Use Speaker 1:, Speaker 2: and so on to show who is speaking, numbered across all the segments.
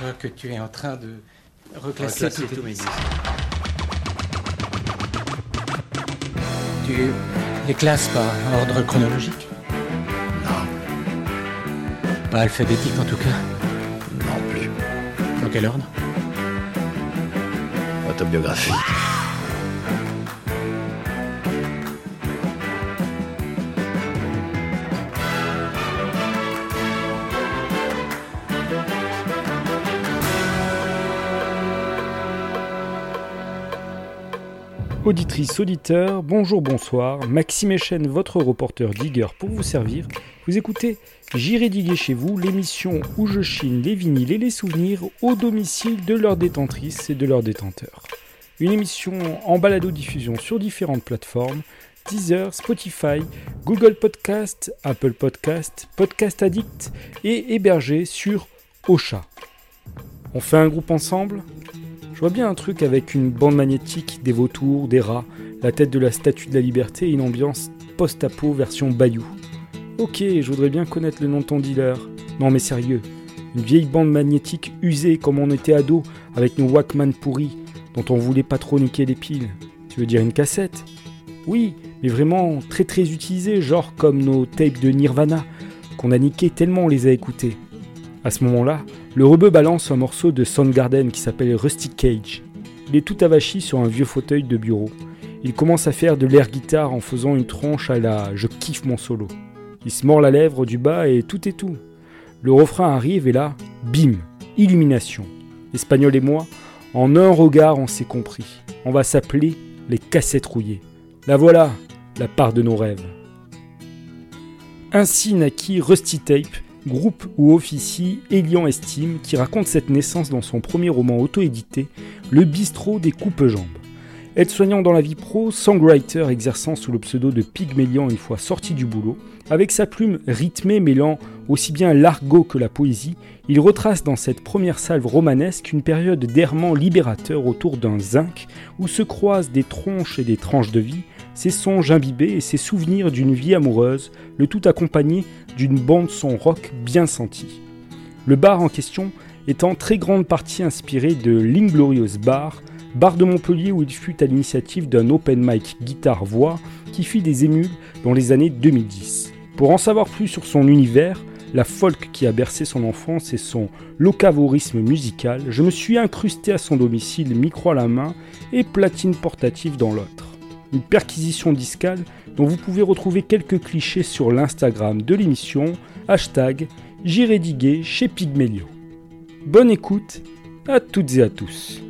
Speaker 1: crois que tu es en train de reclasser,
Speaker 2: Reclasser
Speaker 1: tous mes disques. Tu les classes par ordre chronologique?
Speaker 2: Non,
Speaker 1: Pas alphabétique en tout cas?
Speaker 2: non plus.
Speaker 1: Dans quel ordre?
Speaker 2: Autobiographie.
Speaker 3: Auditrice, auditeur, bonjour, bonsoir. Maxime Echen, votre reporter digger pour vous servir. Vous écoutez J'irai diguer chez vous, l'émission où je chine les vinyles et les souvenirs au domicile de leurs détentrices et de leurs détenteurs. Une émission en balado-diffusion sur différentes plateformes Deezer, Spotify, Google Podcast, Apple Podcast, Podcast Addict et hébergée sur Ocha. On fait un groupe ensemble? Je vois bien un truc avec une bande magnétique, des vautours, des rats, la tête de la statue de la liberté et une ambiance post-apo version Bayou. Ok, je voudrais bien connaître le nom de ton dealer. Non mais sérieux, une vieille bande magnétique usée comme on était ado, avec nos Walkman pourris, dont on voulait pas trop niquer les piles. Tu veux dire une cassette? Oui, mais vraiment très très utilisée, genre comme nos tapes de Nirvana, qu'on a niqué tellement on les a écoutés. À ce moment-là, le rebeu balance un morceau de Soundgarden qui s'appelle Rusty Cage. Il est tout avachi sur un vieux fauteuil de bureau. Il commence à faire de l'air guitare en faisant une tronche à la Je kiffe mon solo. Il se mord la lèvre du bas et tout est tout. Le refrain arrive et là, bim, illumination. L'espagnol et moi, en un regard, on s'est compris. On va s'appeler les cassettes rouillées. La voilà, la part de nos rêves. Ainsi naquit Rusty Tape, groupe où officie Elian Estime, qui raconte cette naissance dans son premier roman auto-édité, Le bistrot des coupes-jambes. Aide-soignant dans la vie pro, songwriter exerçant sous le pseudo de Pygmélian une fois sorti du boulot, avec sa plume rythmée mêlant aussi bien l'argot que la poésie, il retrace dans cette première salve romanesque une période d'errement libérateur autour d'un zinc où se croisent des tronches et des tranches de vie, ses songes imbibés et ses souvenirs d'une vie amoureuse, le tout accompagné d'une bande-son rock bien sentie. Le bar en question est en très grande partie inspiré de l'Inglorious Bar, bar de Montpellier où il fut à l'initiative d'un open mic guitare-voix qui fit des émules dans les années 2010. Pour en savoir plus sur son univers, la folk qui a bercé son enfance et son locavorisme musical, je me suis incrusté à son domicile micro à la main et platine portative dans l'autre. Une perquisition discale dont vous pouvez retrouver quelques clichés sur l'Instagram de l'émission, hashtag J'irai diguer chez Pygmélio. Bonne écoute à toutes et à tous.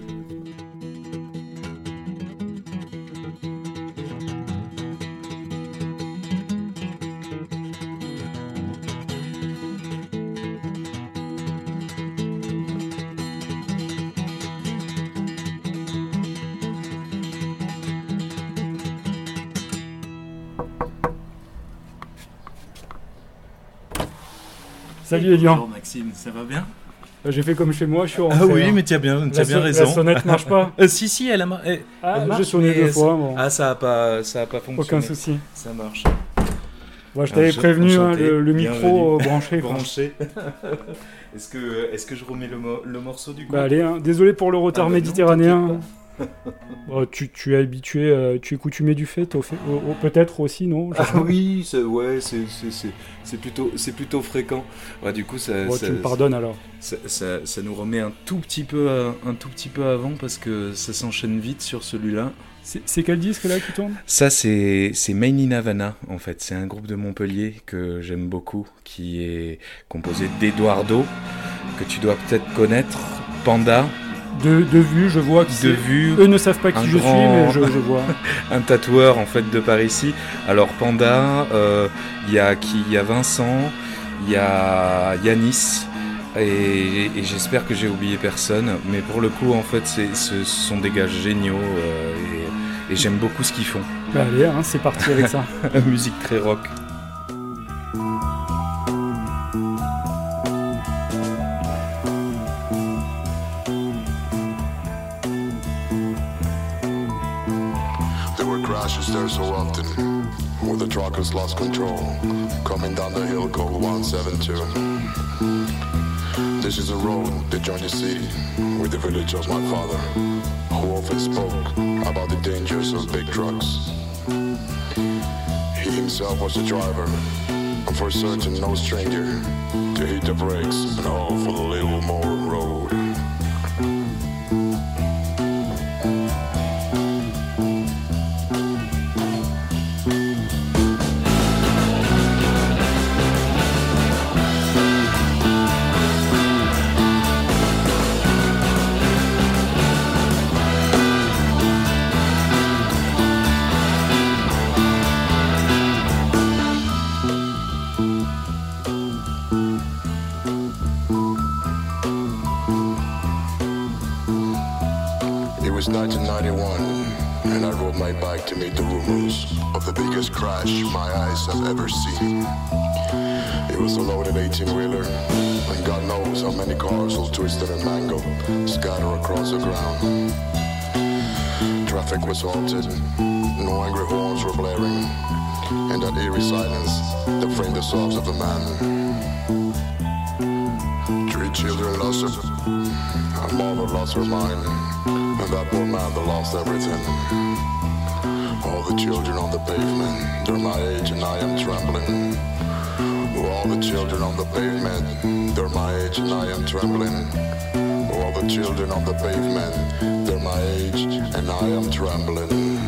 Speaker 3: Salut Elian.
Speaker 4: Bonjour Maxime, ça va bien?
Speaker 3: J'ai fait comme chez moi, je suis
Speaker 4: Ah
Speaker 3: rentré.
Speaker 4: oui,
Speaker 3: hein.
Speaker 4: mais tu as bien, as bien
Speaker 3: son-
Speaker 4: raison.
Speaker 3: la sonnette marche pas.
Speaker 4: Euh, si, si, elle a mar- eh,
Speaker 3: Ah,
Speaker 4: elle marche,
Speaker 3: j'ai sonné deux
Speaker 4: ça-
Speaker 3: fois. Bon.
Speaker 4: Ah, ça a pas, ça a pas fonctionné.
Speaker 3: Aucun souci.
Speaker 4: Ça marche.
Speaker 3: Moi, je t'avais
Speaker 4: Enchan-
Speaker 3: prévenu, hein, le, micro euh, branché.
Speaker 4: Branché. est-ce que, est-ce que je remets le, mo- le morceau du coup?
Speaker 3: Bah allez, hein. désolé pour le retard
Speaker 4: Ah bah
Speaker 3: méditerranéen. Bon, tu, tu es habitué, euh, tu es coutumé du fait, au fait- au- au- peut-être aussi, non?
Speaker 4: Ah oui, c'est- ouais, c'est plutôt, c'est plutôt fréquent. Ouais, du coup, ça,
Speaker 3: Bon,
Speaker 4: ça,
Speaker 3: tu me pardonnes alors.
Speaker 4: ça, ça- ça nous remet un tout petit peu, à- un tout petit peu avant parce que ça s'enchaîne vite sur celui-là.
Speaker 3: C'est quel disque là qui tourne?
Speaker 4: Ça, c'est c'est Main in Havana, en fait. C'est un groupe de Montpellier que j'aime beaucoup, qui est composé d'Eduardo, que tu dois peut-être connaître, Panda,
Speaker 3: de, de vue, je vois qui
Speaker 4: de vue,
Speaker 3: Eux ne savent pas qui je
Speaker 4: grand-
Speaker 3: suis, mais je, je vois.
Speaker 4: un tatoueur, en fait, de par ici. Alors, Panda, euh, il y a qui? Il y a Vincent, il y a Yanis, et, et j'espère que j'ai oublié personne. Mais pour le coup, en fait, ce sont des gars géniaux, euh, et, et j'aime beaucoup ce qu'ils font.
Speaker 3: Bah allez, hein, c'est parti avec ça.
Speaker 4: Musique très rock.
Speaker 5: Crashes there so often, where the truckers lost control. Coming down the hill called 172. This is a road that joined the city with the village of my father, who often spoke about the dangers of big trucks. He himself was a driver, and for certain no stranger to hit the brakes and all for the little more road. My bike to meet the rumors of the biggest crash my eyes have ever seen. It was a loaded 18 wheeler, and God knows how many cars all twisted and mangled, scattered across the ground. Traffic was halted, no angry horns were blaring, and that eerie silence that framed the sobs of a man. Three children lost her, a mother lost her mind, and that poor man that lost everything. All the children on the pavement, they're my age and I am trembling. All the children on the pavement, they're my age and I am trembling. All the children on the pavement, they're my age and I am trembling.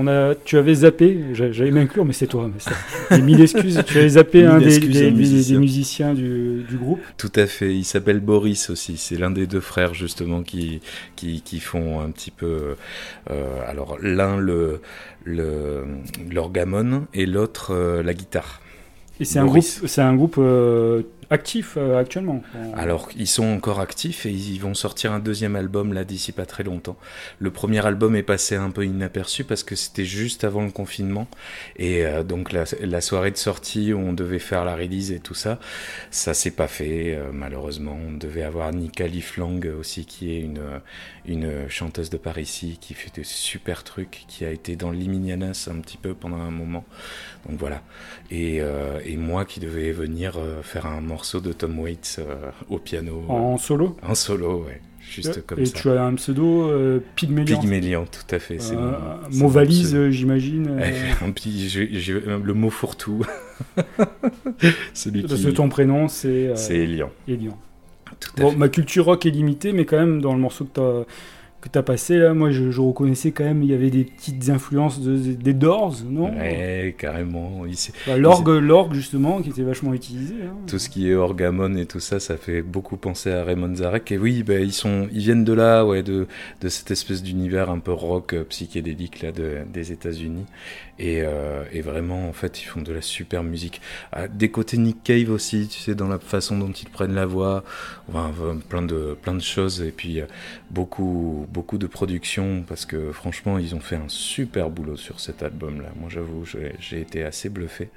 Speaker 3: On, a, tu avais zappé, j'a- j'allais m'inclure, mais c'est toi. Mais c'est- et mille excuses, tu avais zappé un des, des- des- des
Speaker 4: musiciens.
Speaker 3: du, du groupe.
Speaker 4: Tout à fait, il s'appelle Boris aussi, c'est l'un des deux frères justement qui, qui, qui font un petit peu... euh, alors l'un le le- l'orgamon et l'autre euh, la guitare.
Speaker 3: Et c'est un groupe,
Speaker 4: Boris.
Speaker 3: c'est un groupe euh, actif euh, actuellement. En-
Speaker 4: Alors ils sont encore actifs et ils vont sortir un deuxième album là d'ici pas très longtemps. Le premier album est passé un peu inaperçu parce que c'était juste avant le confinement et euh, donc la, la soirée de sortie où on devait faire la release et tout ça, ça s'est pas fait euh, malheureusement. On devait avoir Nika Liflang aussi qui est une une chanteuse de par ici qui fait de super trucs, qui a été dans Liminianas un petit peu pendant un moment. Donc voilà. Et, euh, et moi qui devais venir euh, faire un morceau de Tom Waits euh, au piano.
Speaker 3: en solo.
Speaker 4: En solo, ouais. Juste comme
Speaker 3: et
Speaker 4: ça.
Speaker 3: tu as un pseudo Pygmélian.
Speaker 4: Pygmélian, tout à fait. C'est mon-
Speaker 3: mot valise, j'imagine.
Speaker 4: le mot fourre-tout. Celui
Speaker 3: parce
Speaker 4: qui.
Speaker 3: que ton prénom, c'est
Speaker 4: C'est Elian.
Speaker 3: Elian.
Speaker 4: Tout à
Speaker 3: Bon,
Speaker 4: fait.
Speaker 3: ma culture rock est limitée, mais quand même, dans le morceau que tu as, que t'as passé, là, moi, je, je reconnaissais quand même, il y avait des petites influences de, des Doors, non?
Speaker 4: Ouais, carrément.
Speaker 3: Bah, L'orgue, justement, qui était vachement utilisé. hein.
Speaker 4: Tout ce qui est orgamon et tout ça, ça fait beaucoup penser à Raymond Zarek. Et oui, ben ils sont, ils viennent de là, ouais, de, de cette espèce d'univers un peu rock euh, psychédélique là de, des États-Unis. Et, euh, et vraiment, en fait, ils font de la super musique. Ah, des côtés Nick Cave aussi, tu sais, dans la façon dont ils prennent la voix, enfin, euh, plein de, plein de choses. Et puis euh, beaucoup, beaucoup de production parce que franchement, ils ont fait un super boulot sur cet album-là. Moi, j'avoue, j'ai été assez bluffé.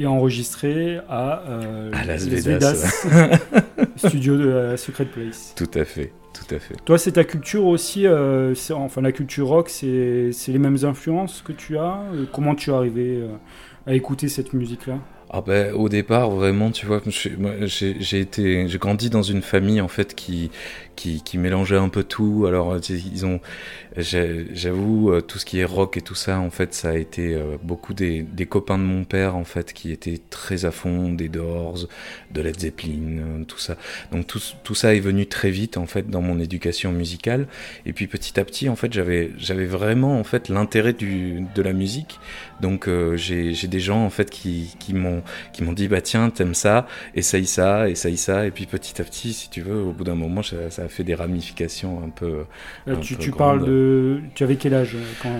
Speaker 3: Et enregistré à, euh,
Speaker 4: À Las
Speaker 3: Las
Speaker 4: Vegas.
Speaker 3: studio de la Secret Place.
Speaker 4: Tout à fait, tout à fait.
Speaker 3: Toi, c'est ta culture aussi, euh, enfin la culture rock, c'est les mêmes influences que tu as Euh, Comment tu es arrivé euh, à écouter cette musique-là?
Speaker 4: Ah ben, au départ, vraiment, tu vois, j'ai été, j'ai grandi dans une famille en fait qui qui, qui mélangeait un peu tout. Alors euh, ils ont, j'avoue, euh, tout ce qui est rock et tout ça, en fait, ça a été euh, beaucoup des, copains de mon père en fait qui étaient très à fond des Doors, de Led Zeppelin, tout ça. Donc tout ça est venu très vite en fait dans mon éducation musicale. Et puis petit à petit, en fait, j'avais vraiment en fait l'intérêt de la musique. Donc j'ai des gens en fait qui qui m'ont qui m'ont dit bah tiens t'aimes ça, essaye ça, essaye ça. Et puis petit à petit, si tu veux, au bout d'un moment, ça, ça a fait des ramifications un peu. Un
Speaker 3: tu,
Speaker 4: peu
Speaker 3: tu
Speaker 4: grande.
Speaker 3: parles de. Tu avais quel âge euh, quand,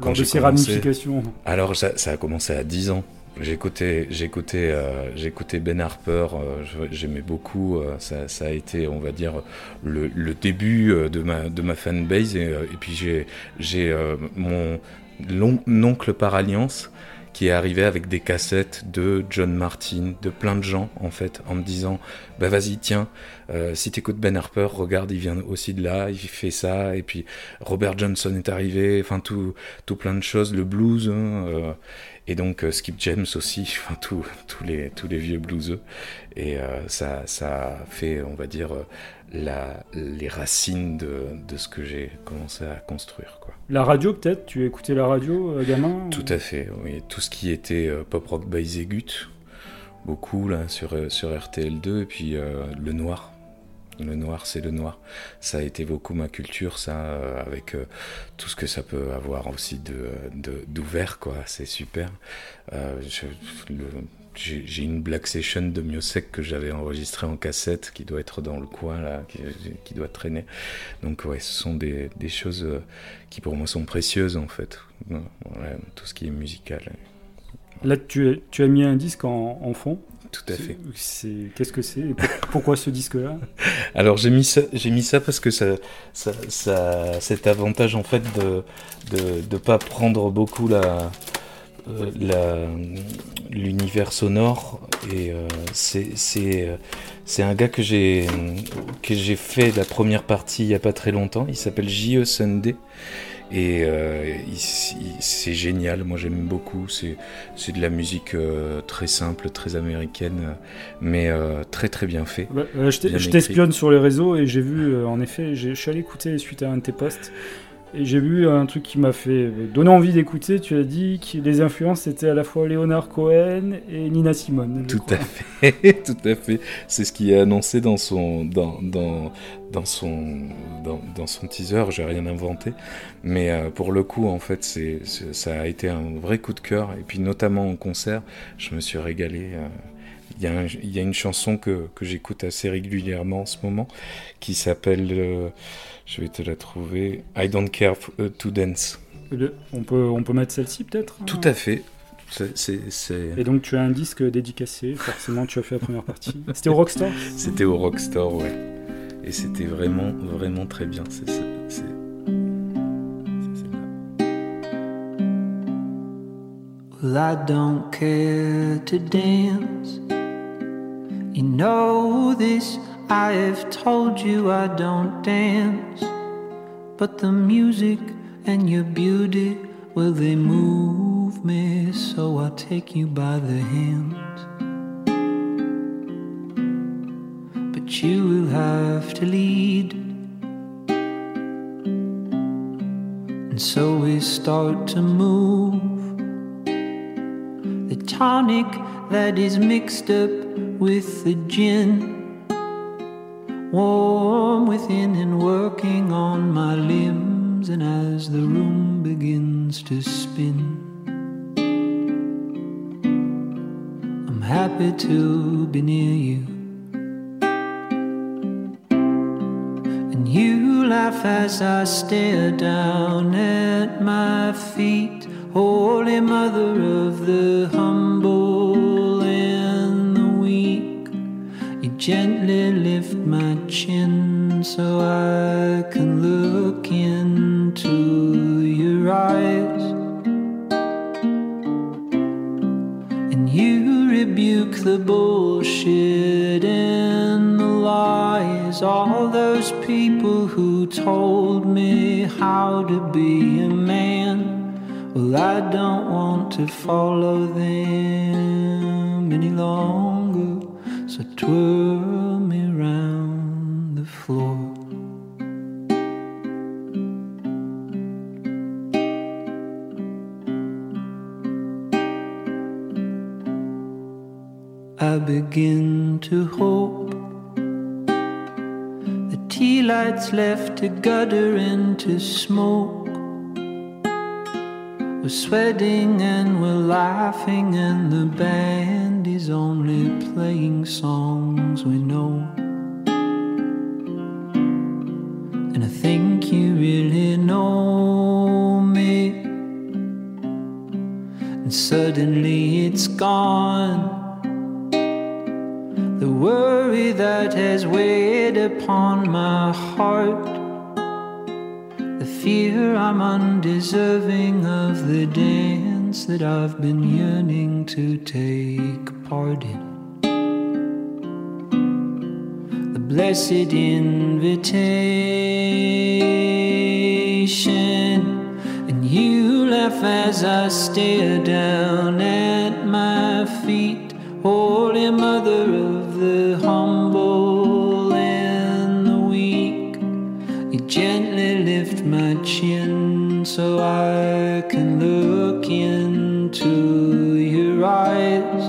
Speaker 4: Quand
Speaker 3: lors de ces
Speaker 4: commencé.
Speaker 3: ramifications
Speaker 4: Alors ça, ça a commencé à 10 ans. J'écoutais, j'écoutais, euh, j'écoutais Ben Harper. euh, j'aimais beaucoup. euh, ça, ça a été, on va dire, le, le début euh, de ma de ma fanbase. Et, euh, et puis j'ai j'ai euh, mon long, oncle par alliance qui est arrivé avec des cassettes de John Martin, de plein de gens en fait, en me disant bah vas-y tiens, euh, si t'écoutes Ben Harper, regarde il vient aussi de là, il fait ça, et puis Robert Johnson est arrivé, enfin tout tout plein de choses, le blues, hein, euh, et donc euh, Skip James aussi, enfin tous tous les tous les vieux blueseux, et euh, ça ça fait on va dire euh, la les racines de de ce que j'ai commencé à construire quoi.
Speaker 3: La radio, peut-être? Tu écoutais la radio, gamin
Speaker 4: Tout à fait, oui. Tout ce qui était pop rock by Zegut, beaucoup là sur, sur RTL2, et puis le noir. Le noir, c'est le noir. Ça a été beaucoup ma culture, ça, euh, avec euh, tout ce que ça peut avoir aussi de, d'ouvert, quoi. C'est super. Euh, j'ai, une Black Session de Miosek que j'avais enregistrée en cassette, qui doit être dans le coin, là, qui, doit traîner. Donc, ouais, ce sont des, des choses qui pour moi sont précieuses, en fait. Tout ce qui est musical.
Speaker 3: Là, tu, as- tu as mis un disque en, en fond?
Speaker 4: Tout à fait.
Speaker 3: Qu'est-ce que c'est? Pourquoi ce disque-là?
Speaker 4: Alors j'ai mis ça, j'ai mis ça parce que ça, ça, ça cet avantage en fait de de de pas prendre beaucoup la euh, la l'univers sonore et euh, c'est euh, un gars que j'ai que j'ai fait la première partie il y a pas très longtemps. Il s'appelle J.E. Sunday. Et euh, c'est génial, moi j'aime beaucoup. C'est de la musique euh, très simple, très américaine, mais euh, très très bien fait.
Speaker 3: Bah, Je t'espionne sur les réseaux et j'ai vu, en effet, je suis allé écouter suite à un de tes posts. Et j'ai vu un truc qui m'a fait donner envie d'écouter. Tu as dit que les influences étaient à la fois Leonard Cohen et Nina Simone.
Speaker 4: Tout
Speaker 3: crois.
Speaker 4: à fait, tout à fait. C'est ce qui est annoncé dans son dans dans dans son dans, dans son teaser. J'ai rien inventé, mais euh, pour le coup, en fait, c'est c'est- ça a été un vrai coup de cœur. Et puis notamment en concert, je me suis régalé. euh. Il y, a un- il y a une chanson que, que j'écoute assez régulièrement en ce moment qui s'appelle, euh, je vais te la trouver, I Don't Care euh, to Dance.
Speaker 3: On, peut, on peut mettre celle-ci peut-être
Speaker 4: Tout à fait.
Speaker 3: Et donc tu as un disque dédicacé, forcément tu as fait la première partie. C'était au Rockstar
Speaker 4: C'était au Rockstore, ouais. Et c'était vraiment, vraiment très bien. C'est-
Speaker 6: Well, I don't care to dance. You know this, I have told you I don't dance. But the music and your beauty, well, they move me, so I'll take you by the hand. But you will have to lead. And so we start to move. The tonic that is mixed up with the gin. Warm within and working on my limbs, and as the room begins to spin, I'm happy to be near you. And you laugh as I stare down at my feet, Holy Mother of the humble gently lift my chin so I can look into your eyes. And you rebuke the bullshit and the lies. All those people who told me how to be a man. Well, I don't want to follow them any longer. Twirl me round the floor. I begin to hope the tea lights left a gutter into smoke. We're sweating and we're laughing, and the band is only playing songs we know. And I think you really know me. And suddenly it's gone. The worry that has weighed upon my heart. Fear I'm undeserving of the dance that I've been yearning to take part in. The blessed invitation. And you laugh as I stare down at my feet. Holy Mother of the humble so I can look into your eyes.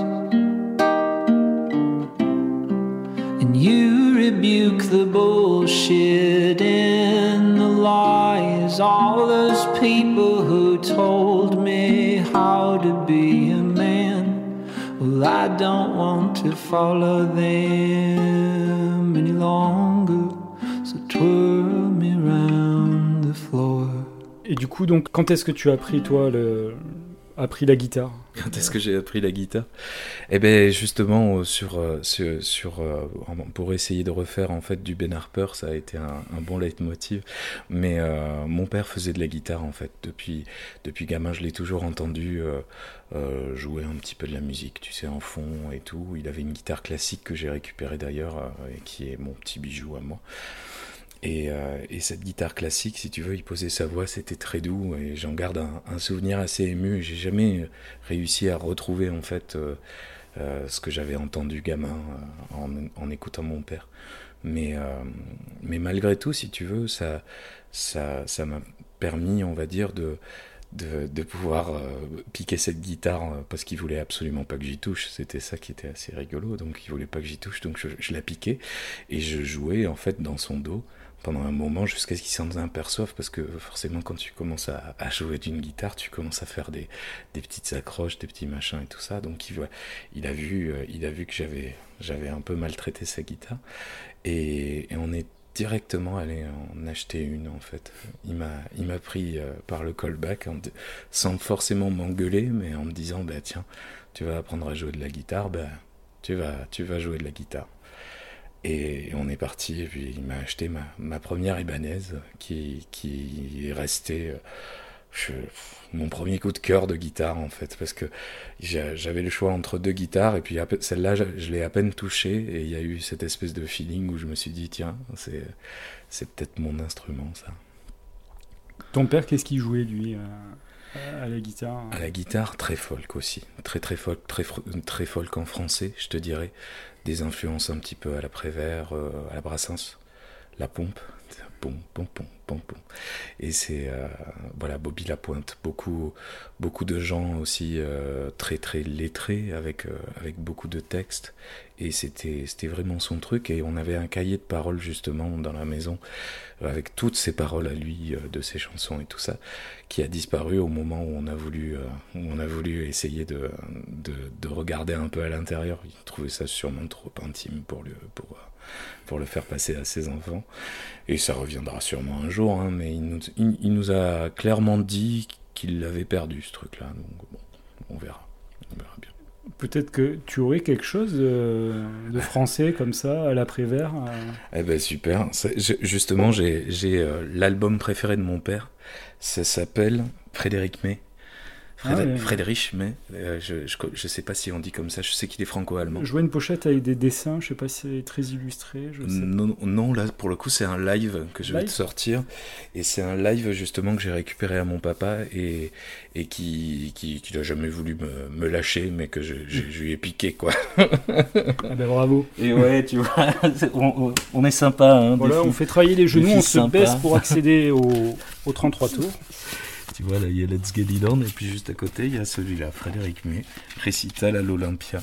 Speaker 6: And you rebuke the bullshit and the lies, all those people who told me how to be a man. Well, I don't want to follow them any longer, so twirl
Speaker 3: Et du coup, donc, quand est-ce que tu as appris, toi, le... appris la guitare
Speaker 4: Quand est-ce que j'ai appris la guitare? Eh ben justement euh, sur euh, euh, pour essayer de refaire en fait du Ben Harper, ça a été un, bon leitmotiv. Mais mon père faisait de la guitare en fait depuis depuis gamin, je l'ai toujours entendu jouer un petit peu de la musique, tu sais en fond et tout. Il avait une guitare classique que j'ai récupérée d'ailleurs et qui est mon petit bijou à moi. Et, euh, et cette guitare classique, si tu veux, il posait sa voix, c'était très doux et j'en garde un, souvenir assez ému. J'ai jamais réussi à retrouver en fait euh, euh, ce que j'avais entendu gamin euh, en, écoutant mon père. Mais, euh, malgré tout, si tu veux, ça m'a permis, on va dire, de, pouvoir euh, piquer cette guitare euh, parce qu'il voulait absolument pas que j'y touche. C'était ça qui était assez rigolo. Donc il voulait pas que j'y touche, donc je, je la piquais et je jouais en fait dans son dos pendant un moment jusqu'à ce qu'il s'en aperçoive parce que forcément quand tu commences à, jouer d'une guitare tu commences à faire des, des petites accroches des petits machins et tout ça. Donc il, il a vu euh, il a vu que j'avais j'avais un peu maltraité sa guitare. Et, on est directement allé en acheter une en fait. Il m'a il m'a pris euh, par le callback sans forcément m'engueuler mais en me disant bah tiens tu vas apprendre à jouer de la guitare bah tu vas tu vas jouer de la guitare et on est parti, et puis il m'a acheté ma, ma première Ibanez qui, qui est restée euh, je- mon premier coup de cœur de guitare en fait, parce que j'a- j'avais le choix entre deux guitares, et puis celle-là je, je l'ai à peine touchée, et il y a eu cette espèce de feeling où je me suis dit, tiens, c'est peut-être mon instrument ça.
Speaker 3: Ton père, qu'est-ce qu'il jouait, lui, euh, à la guitare
Speaker 4: À la guitare, très folk aussi. Très très folk, très folk en français, je te dirais. Des influences un petit peu à la Prévert, euh, à la Brassens, la pompe. Pom, pom, pom, pom, pom. Et c'est euh, voilà Bobby Lapointe, beaucoup beaucoup de gens aussi euh, très très lettrés avec avec beaucoup de textes et c'était vraiment son truc et on avait un cahier de paroles justement dans la maison euh, avec toutes ses paroles à lui euh, de ses chansons et tout ça qui a disparu au moment où on a voulu, euh, où on a voulu essayer de, de, de regarder un peu à l'intérieur. Il trouvait ça sûrement trop intime pour, lui, pour, pour le faire passer à ses enfants. Et ça reviendra sûrement un jour, hein, mais il nous, il nous a clairement dit qu'il l'avait perdu, ce truc-là. Donc bon, on verra. On verra bien.
Speaker 3: Peut-être que tu aurais quelque chose de, français comme ça, à l'après-vert euh,
Speaker 4: Eh ben super. Justement, j'ai, euh, l'album préféré de mon père. Ça s'appelle Frédéric May.
Speaker 3: Ah, ouais.
Speaker 4: Friedrich May. euh, je, je, je sais pas si on dit comme ça. Je sais qu'il est franco-allemand.
Speaker 3: Je vois une pochette avec des dessins, je sais pas si c'est très illustré. Je sais.
Speaker 4: Non, non, là pour le coup c'est un live que je vais te sortir et c'est un live justement que j'ai récupéré à mon papa et, et qui, qui, qui n'a jamais voulu me, me lâcher mais que je, je- je lui ai piqué quoi.
Speaker 3: Ah ben bravo.
Speaker 7: Et ouais, tu vois, on, est sympa. Hein,
Speaker 3: Voilà, on fait travailler les genoux, on se baisse pour accéder au, au 33 tours.
Speaker 4: Tu vois là il y a Let's Get It On et puis juste à côté il y a celui-là, Frédéric May, récital à l'Olympia.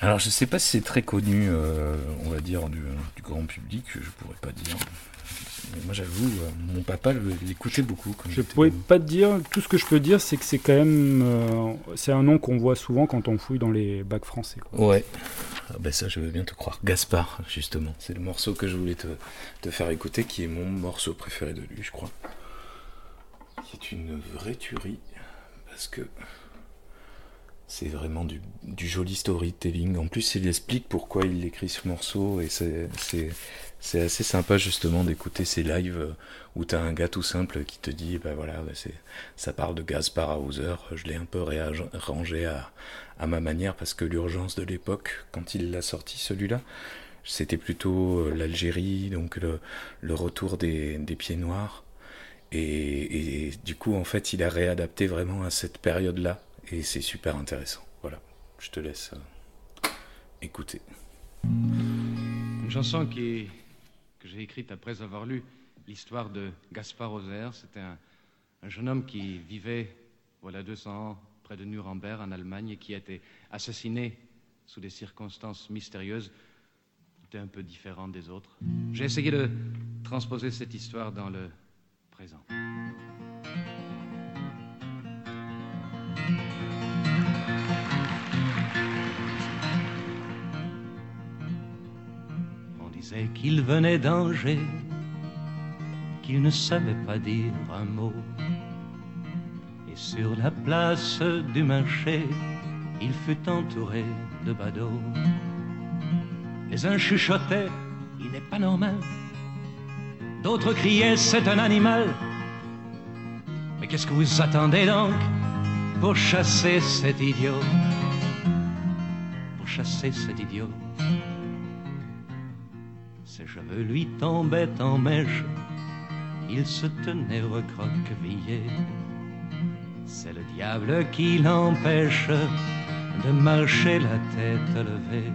Speaker 4: Alors je sais pas si c'est très connu, euh, on va dire, du, du grand public, je pourrais pas dire. Mais moi j'avoue, euh, mon papa l'écoutait beaucoup. Quand
Speaker 3: Je
Speaker 4: j'étais
Speaker 3: pourrais pas te dire, tout ce que je peux dire, c'est que c'est quand même. euh, c'est un nom qu'on voit souvent quand on fouille dans les bacs français. quoi.
Speaker 4: Ouais. Ah ben ça, je veux bien te croire. Gaspard, justement. C'est le morceau que je voulais te, te faire écouter, qui est mon morceau préféré de lui, je crois. Qui est une vraie tuerie, parce que c'est vraiment du, du joli storytelling. En plus, il explique pourquoi il écrit ce morceau, et c'est, assez sympa, justement, d'écouter ces lives où t'as un gars tout simple qui te dit, bah voilà, bah ça parle de Gaspard Hauser, je l'ai un peu rangé à, à ma manière parce que l'urgence de l'époque, quand il l'a sorti celui-là, c'était plutôt euh, l'Algérie, donc le, le retour des, des pieds noirs. Et, du coup, en fait, il a réadapté vraiment à cette période-là. Et c'est super intéressant. Voilà, je te laisse euh, écouter.
Speaker 8: Une chanson que j'ai écrite après avoir lu l'histoire de Gaspard Hauser. C'était un, un jeune homme qui vivait, voilà 200 ans, près de Nuremberg, en Allemagne, et qui a été assassiné sous des circonstances mystérieuses. Il était un peu différent des autres. J'ai essayé de transposer cette histoire dans le On disait qu'il venait d'Angers, qu'il ne savait pas dire un mot. Et sur la place du marché, il fut entouré de badauds. Les uns chuchotaient, il n'est pas normal. D'autres criaient, c'est un animal. Mais qu'est-ce que vous attendez donc pour chasser cet idiot? Pour chasser cet idiot ses cheveux lui tombaient en mèche, il se tenait recroquevillé. C'est le diable qui l'empêche de marcher la tête levée.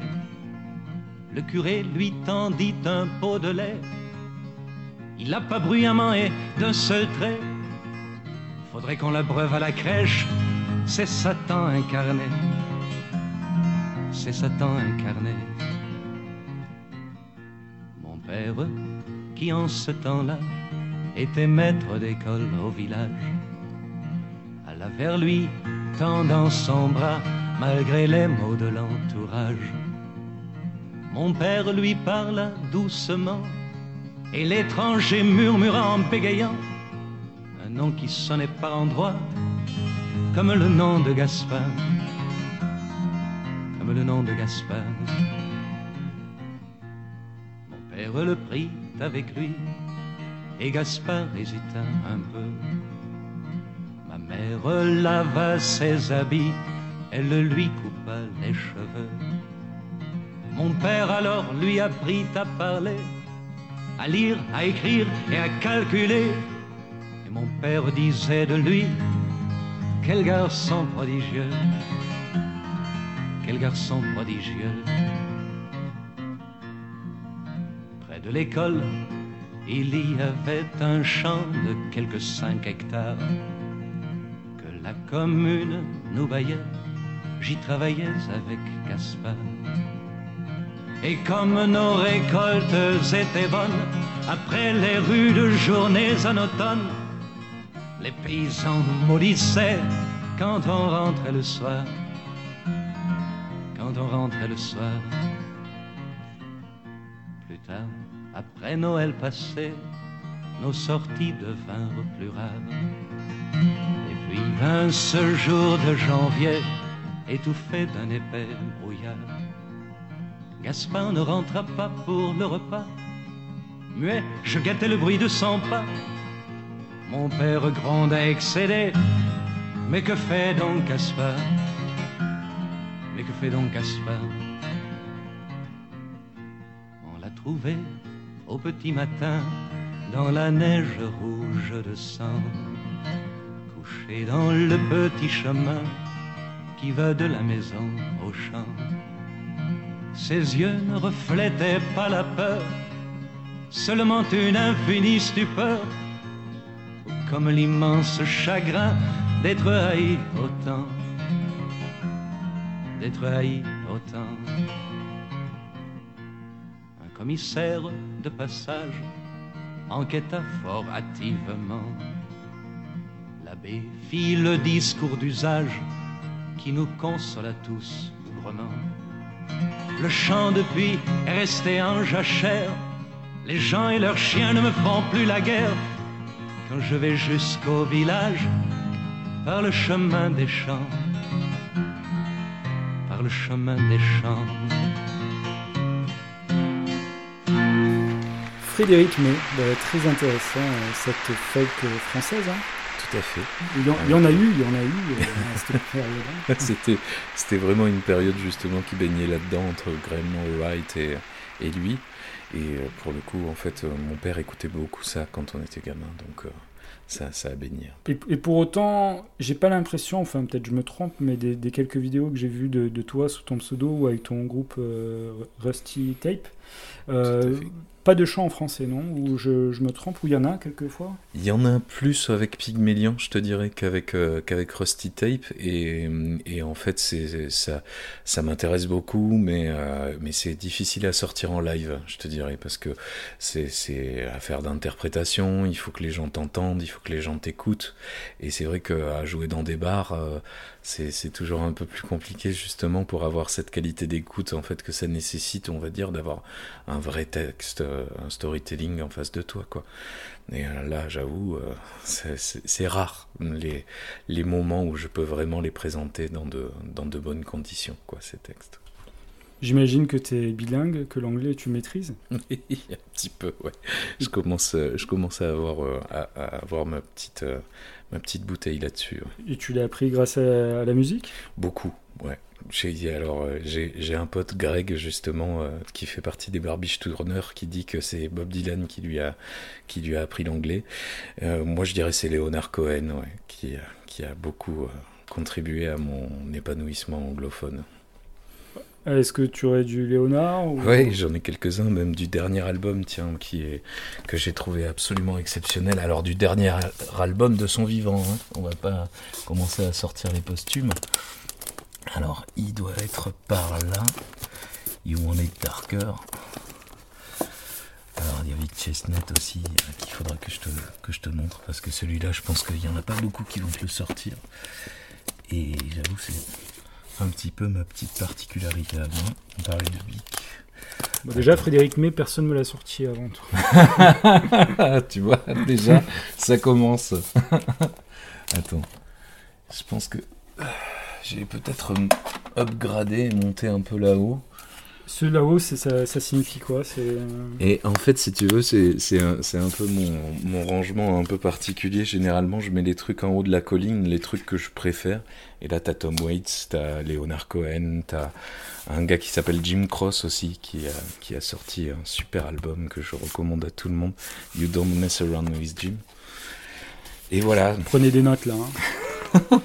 Speaker 8: Le curé lui tendit un pot de lait. Il l'a pas bruyamment et d'un seul trait. Faudrait qu'on l'abreuve à la crèche. C'est Satan incarné. C'est Satan incarné. Mon père, qui en ce temps-là était maître d'école au village, alla vers lui, tendant son bras, malgré les mots de l'entourage. Mon père lui parla doucement, et l'étranger murmura en bégayant un nom qui sonnait par endroits, comme le nom de Gaspard, comme le nom de Gaspard. Mon père le prit avec lui, et Gaspard hésita un peu. Ma mère lava ses habits, elle lui coupa les cheveux. Mon père alors lui apprit à parler, à lire, à écrire et à calculer. Et mon père disait de lui, quel garçon prodigieux, quel garçon prodigieux. Près de l'école, il y avait un champ de quelques cinq hectares que la commune nous baillait. J'y travaillais avec Gaspard. Et comme nos récoltes étaient bonnes, après les rudes journées en automne, les paysans nous maudissaient quand on rentrait le soir. Quand on rentrait le soir. Plus tard, après Noël passé, nos sorties devinrent plus rares. Et puis vint ce jour de janvier, étouffé d'un épais brouillard. Gaspard ne rentra pas pour le repas. Muet, je guettais le bruit de son pas. Mon père gronda excédé. Mais que fait donc Caspar Mais que fait donc Caspar On l'a trouvé au petit matin dans la neige rouge de sang, couché dans le petit chemin qui va de la maison au champ. Ses yeux ne reflétaient pas la peur, seulement une infinie stupeur, comme l'immense chagrin d'être haï autant, d'être haï autant. Un commissaire de passage enquêta fort hâtivement. L'abbé fit le discours d'usage qui nous consola tous vraiment. Le champ depuis est resté en jachère. Les gens et leurs chiens ne me font plus la guerre. Quand je vais jusqu'au village, par le chemin des champs, par le chemin des champs.
Speaker 3: Frédéric bah, très intéressant euh, cette folk française. hein.
Speaker 4: Tout à fait.
Speaker 3: Il y, en, il y en a eu, il y en a eu euh, à cette période-là.
Speaker 4: C'était, c'était vraiment une période justement qui baignait là-dedans entre Graham Wright et, et lui. Et euh, pour le coup, en fait, euh, mon père écoutait beaucoup ça quand on était gamin, donc ça, ça a baigné.
Speaker 3: Et, et pour autant, j'ai pas l'impression, enfin peut-être je me trompe, mais des, des quelques vidéos que j'ai vues de, de toi sous ton pseudo ou avec ton groupe euh, Rusty Tape, euh, pas de chant en français, non Ou je, je me trompe, ou il y en a quelquefois
Speaker 4: Il y en a plus avec Pygmalion, je te dirais, qu'avec euh, qu'avec Rusty Tape. Et, et en fait, c'est ça, ça m'intéresse beaucoup, mais euh, mais c'est difficile à sortir en live, je te dirais, parce que c'est affaire d'interprétation. Il faut que les gens t'entendent, il faut que les gens t'écoutent. Et c'est vrai qu'à jouer dans des bars, c'est c'est toujours un peu plus compliqué justement pour avoir cette qualité d'écoute en fait que ça nécessite, on va dire, d'avoir un vrai texte, un storytelling en face de toi, quoi. Et euh, là, j'avoue, euh, c'est- rare les, les moments où je peux vraiment les présenter dans de, dans de bonnes conditions, quoi, ces textes.
Speaker 3: J'imagine que tu es bilingue, que l'anglais tu maîtrises.
Speaker 4: un petit peu, ouais. Je commence, euh, je commence à avoir, à, à avoir ma petite, ma petite bouteille là-dessus. ouais.
Speaker 3: Et tu l'as appris grâce à, à la musique?
Speaker 4: Beaucoup, ouais. J'ai alors euh, j'ai un pote Greg justement euh, qui fait partie des Barbiche Tourneurs qui dit que c'est Bob Dylan qui lui a qui lui a appris l'anglais. Euh, moi je dirais c'est Leonard Cohen ouais, qui a, qui a beaucoup euh, contribué à mon épanouissement anglophone.
Speaker 3: Est-ce que tu aurais du Léonard ou...
Speaker 4: Oui, j'en ai quelques-uns, même du dernier album, tiens, qui est que j'ai trouvé absolument exceptionnel. Alors du dernier al- album de son vivant, hein. on va pas commencer à sortir les posthumes. Alors, il doit être par là. You Want It Darker. Alors, il y a Vic Chestnut aussi, euh, qu'il faudra que je, te, que je te montre, parce que celui-là, je pense qu'il y en a pas beaucoup qui vont te le sortir. Et j'avoue, c'est un petit peu ma petite particularité à moi. On parlait de Vic.
Speaker 3: Bon, déjà, Frédéric May, personne ne me l'a sorti avant toi.
Speaker 4: tu vois, déjà, ça commence. Attends, je pense que j'ai peut-être upgradé et monté un peu là-haut.
Speaker 3: Ce là-haut, ça, ça signifie quoi? Euh,
Speaker 4: Et en fait, si tu veux, c'est un, peu mon, mon rangement un peu particulier. Généralement, je mets les trucs en haut de la colline, les trucs que je préfère. Et là, t'as Tom Waits, t'as Leonard Cohen, t'as un gars qui s'appelle Jim Cross aussi, qui a, qui a sorti un super album que je recommande à tout le monde. You Don't Mess Around with Jim. Et voilà,
Speaker 3: Prenez des notes là. hein.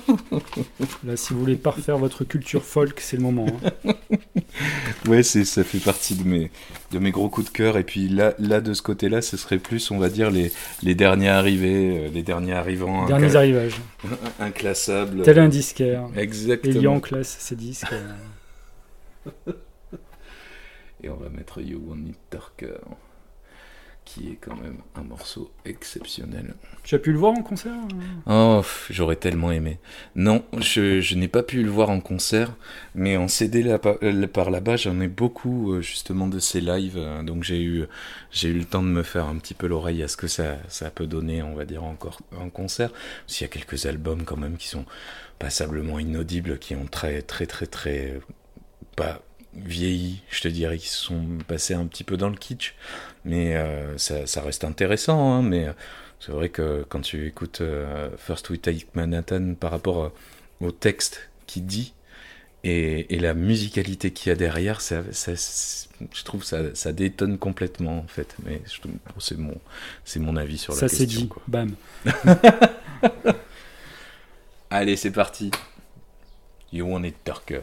Speaker 3: là, si vous voulez parfaire votre culture folk, c'est le moment. hein.
Speaker 4: Ouais, c'est ça fait partie de mes de mes gros coups de cœur. Et puis là, là de ce côté-là, ce serait plus, on va dire les les derniers arrivés, euh, les derniers arrivants,
Speaker 3: Derniers arrivages.
Speaker 4: inclassables.
Speaker 3: Tel un disquaire.
Speaker 4: Exactement.
Speaker 3: Elian classe ses disques.
Speaker 4: Et on va mettre You Want It Darker, qui est quand même un morceau exceptionnel.
Speaker 3: Tu as pu le voir en concert hein
Speaker 4: Oh, j'aurais tellement aimé. Non, je, je n'ai pas pu le voir en concert, mais en CD là, par, euh, par là-bas, j'en ai beaucoup euh, justement de ces lives, euh, donc j'ai eu, j'ai eu le temps de me faire un petit peu l'oreille à ce que ça, ça peut donner, on va dire, encore en concert. Qu'il y a quelques albums quand même qui sont passablement inaudibles, qui ont très, très, très, très, pas vieilli, je te dirais, qui sont passés un petit peu dans le kitsch, mais euh, ça, ça reste intéressant, hein, mais C'est vrai que quand tu écoutes euh, First We Take Manhattan par rapport euh, au texte qui dit et, et la musicalité qu'il y a derrière, ça, ça- je trouve ça, ça détonne complètement en fait. Mais bon, c'est mon, c'est mon avis sur la
Speaker 3: Ça c'est
Speaker 4: question.
Speaker 3: dit.
Speaker 4: quoi.
Speaker 3: Bam.
Speaker 4: Allez, c'est parti. You want it darker.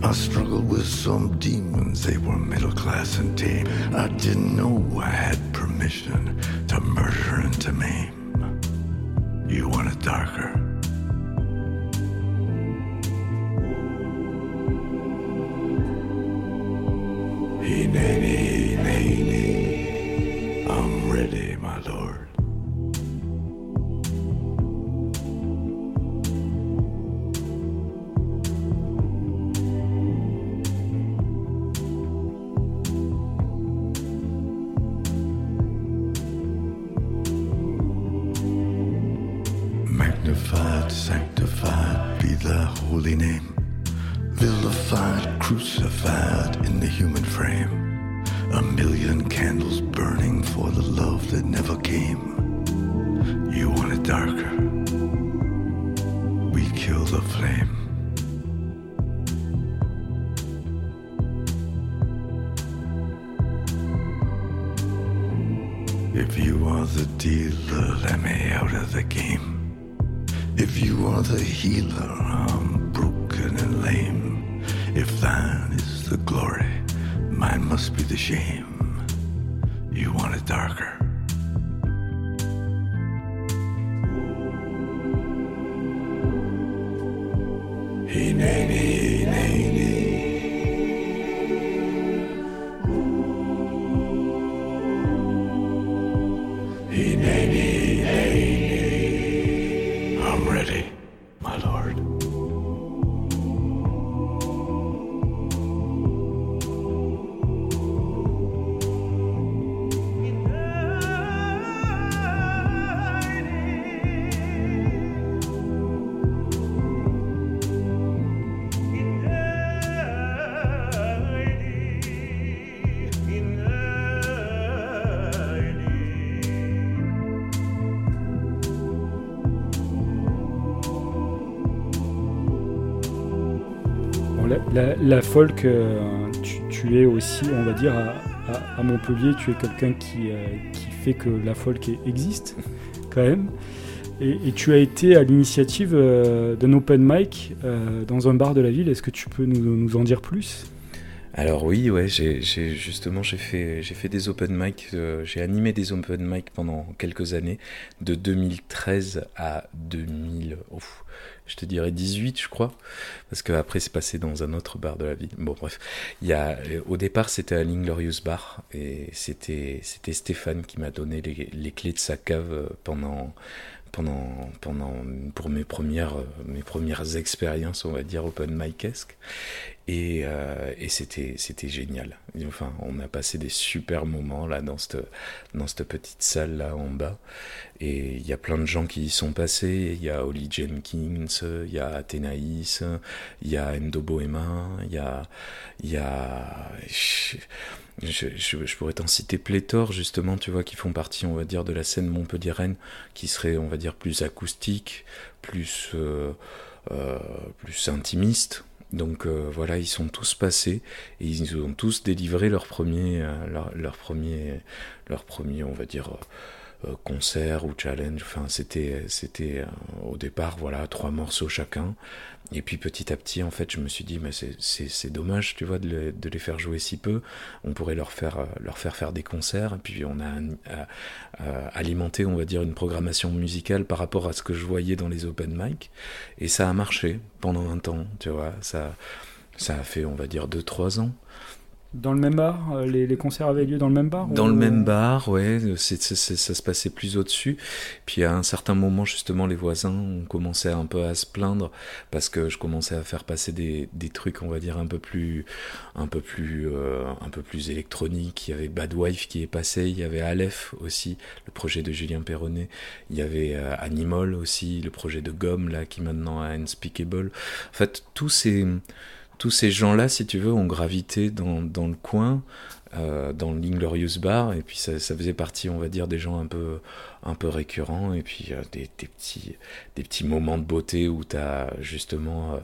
Speaker 2: I struggled with some demons, they were middle class and tame. I didn't know I had permission to murder and to maim. You want it darker. Nay, nay, nay, nay. I'm ready, my lord. For the love that never came. You want it darker. We kill the flame. If you are the dealer, let me out of the game. If you are the healer, I'm broken and lame. If thine is the glory, mine must be the shame.
Speaker 3: La, folk, euh, tu, es aussi, on va dire, à, Montpellier, tu es quelqu'un qui, euh, fait que la folk existe, quand même. Et, tu as été à l'initiative euh, d'un open mic dans un bar de la ville. Est-ce que tu peux nous, en dire plus?
Speaker 4: Alors oui, ouais, justement j'ai fait des open mic, j'ai animé des open mic pendant quelques années, de 2013 à 2000, ouf, je te dirais 18 je crois, parce que après c'est passé dans un autre bar de la ville. Bon bref, il y a euh, au départ c'était à l'Inglorious Bar et c'était c'était Stéphane qui m'a donné les, les clés de sa cave euh, pendant pendant pendant pour mes premières mes premières expériences on va dire open mic-esque et, euh, et c'était c'était génial. Enfin, on a passé des super moments là dans cette dans cette petite salle là en bas. Et il y a plein de gens qui y sont passés. Il y a Holly Jenkins, il y a Athénaïs, il y a Endo Bohéma, il y a il y a je, pourrais t'en citer pléthore justement, tu vois, qui font partie, on va dire, de la scène montpelliéraine, qui serait, on va dire, plus acoustique, plus euh, euh, plus intimiste. Donc euh, voilà, ils sont tous passés et ils ont tous délivré leur premier, euh, leur, leur premier, leur premier, on va dire, euh, euh, concert ou challenge. Enfin, c'était, c'était au départ, voilà, trois morceaux chacun. Et puis petit à petit, en fait, je me suis dit, mais c'est, dommage, tu vois, de les, de les faire jouer si peu. On pourrait leur faire, euh, leur faire faire des concerts. Et puis on a euh, euh, alimenté, on va dire, une programmation musicale par rapport à ce que je voyais dans les open mic. Et ça a marché pendant un temps, tu vois. Ça, ça a fait, on va dire, 2-3 ans.
Speaker 3: Dans le même bar euh, les, les concerts avaient lieu dans le même bar
Speaker 4: Dans
Speaker 3: ou-
Speaker 4: le même bar, ouais, ça se passait plus au-dessus. Puis à un certain moment, justement, les voisins ont commencé un peu à se plaindre parce que je commençais à faire passer des, des trucs, on va dire, un peu plus, un peu plus, euh, un peu plus électroniques. Il y avait Bad Wife qui est passé, il y avait Aleph aussi, le projet de Julien Perronnet. Il y avait euh, Animal aussi, le projet de Gomme, là, qui maintenant a Unspeakable. En fait, tous ces, tous ces gens-là, si tu veux, ont gravité dans, dans le coin, euh, dans l'Inglorious Bar, et puis ça, faisait partie, on va dire, des gens un peu, un peu récurrents, et puis euh, des, petits, des petits moments de beauté où tu as justement euh,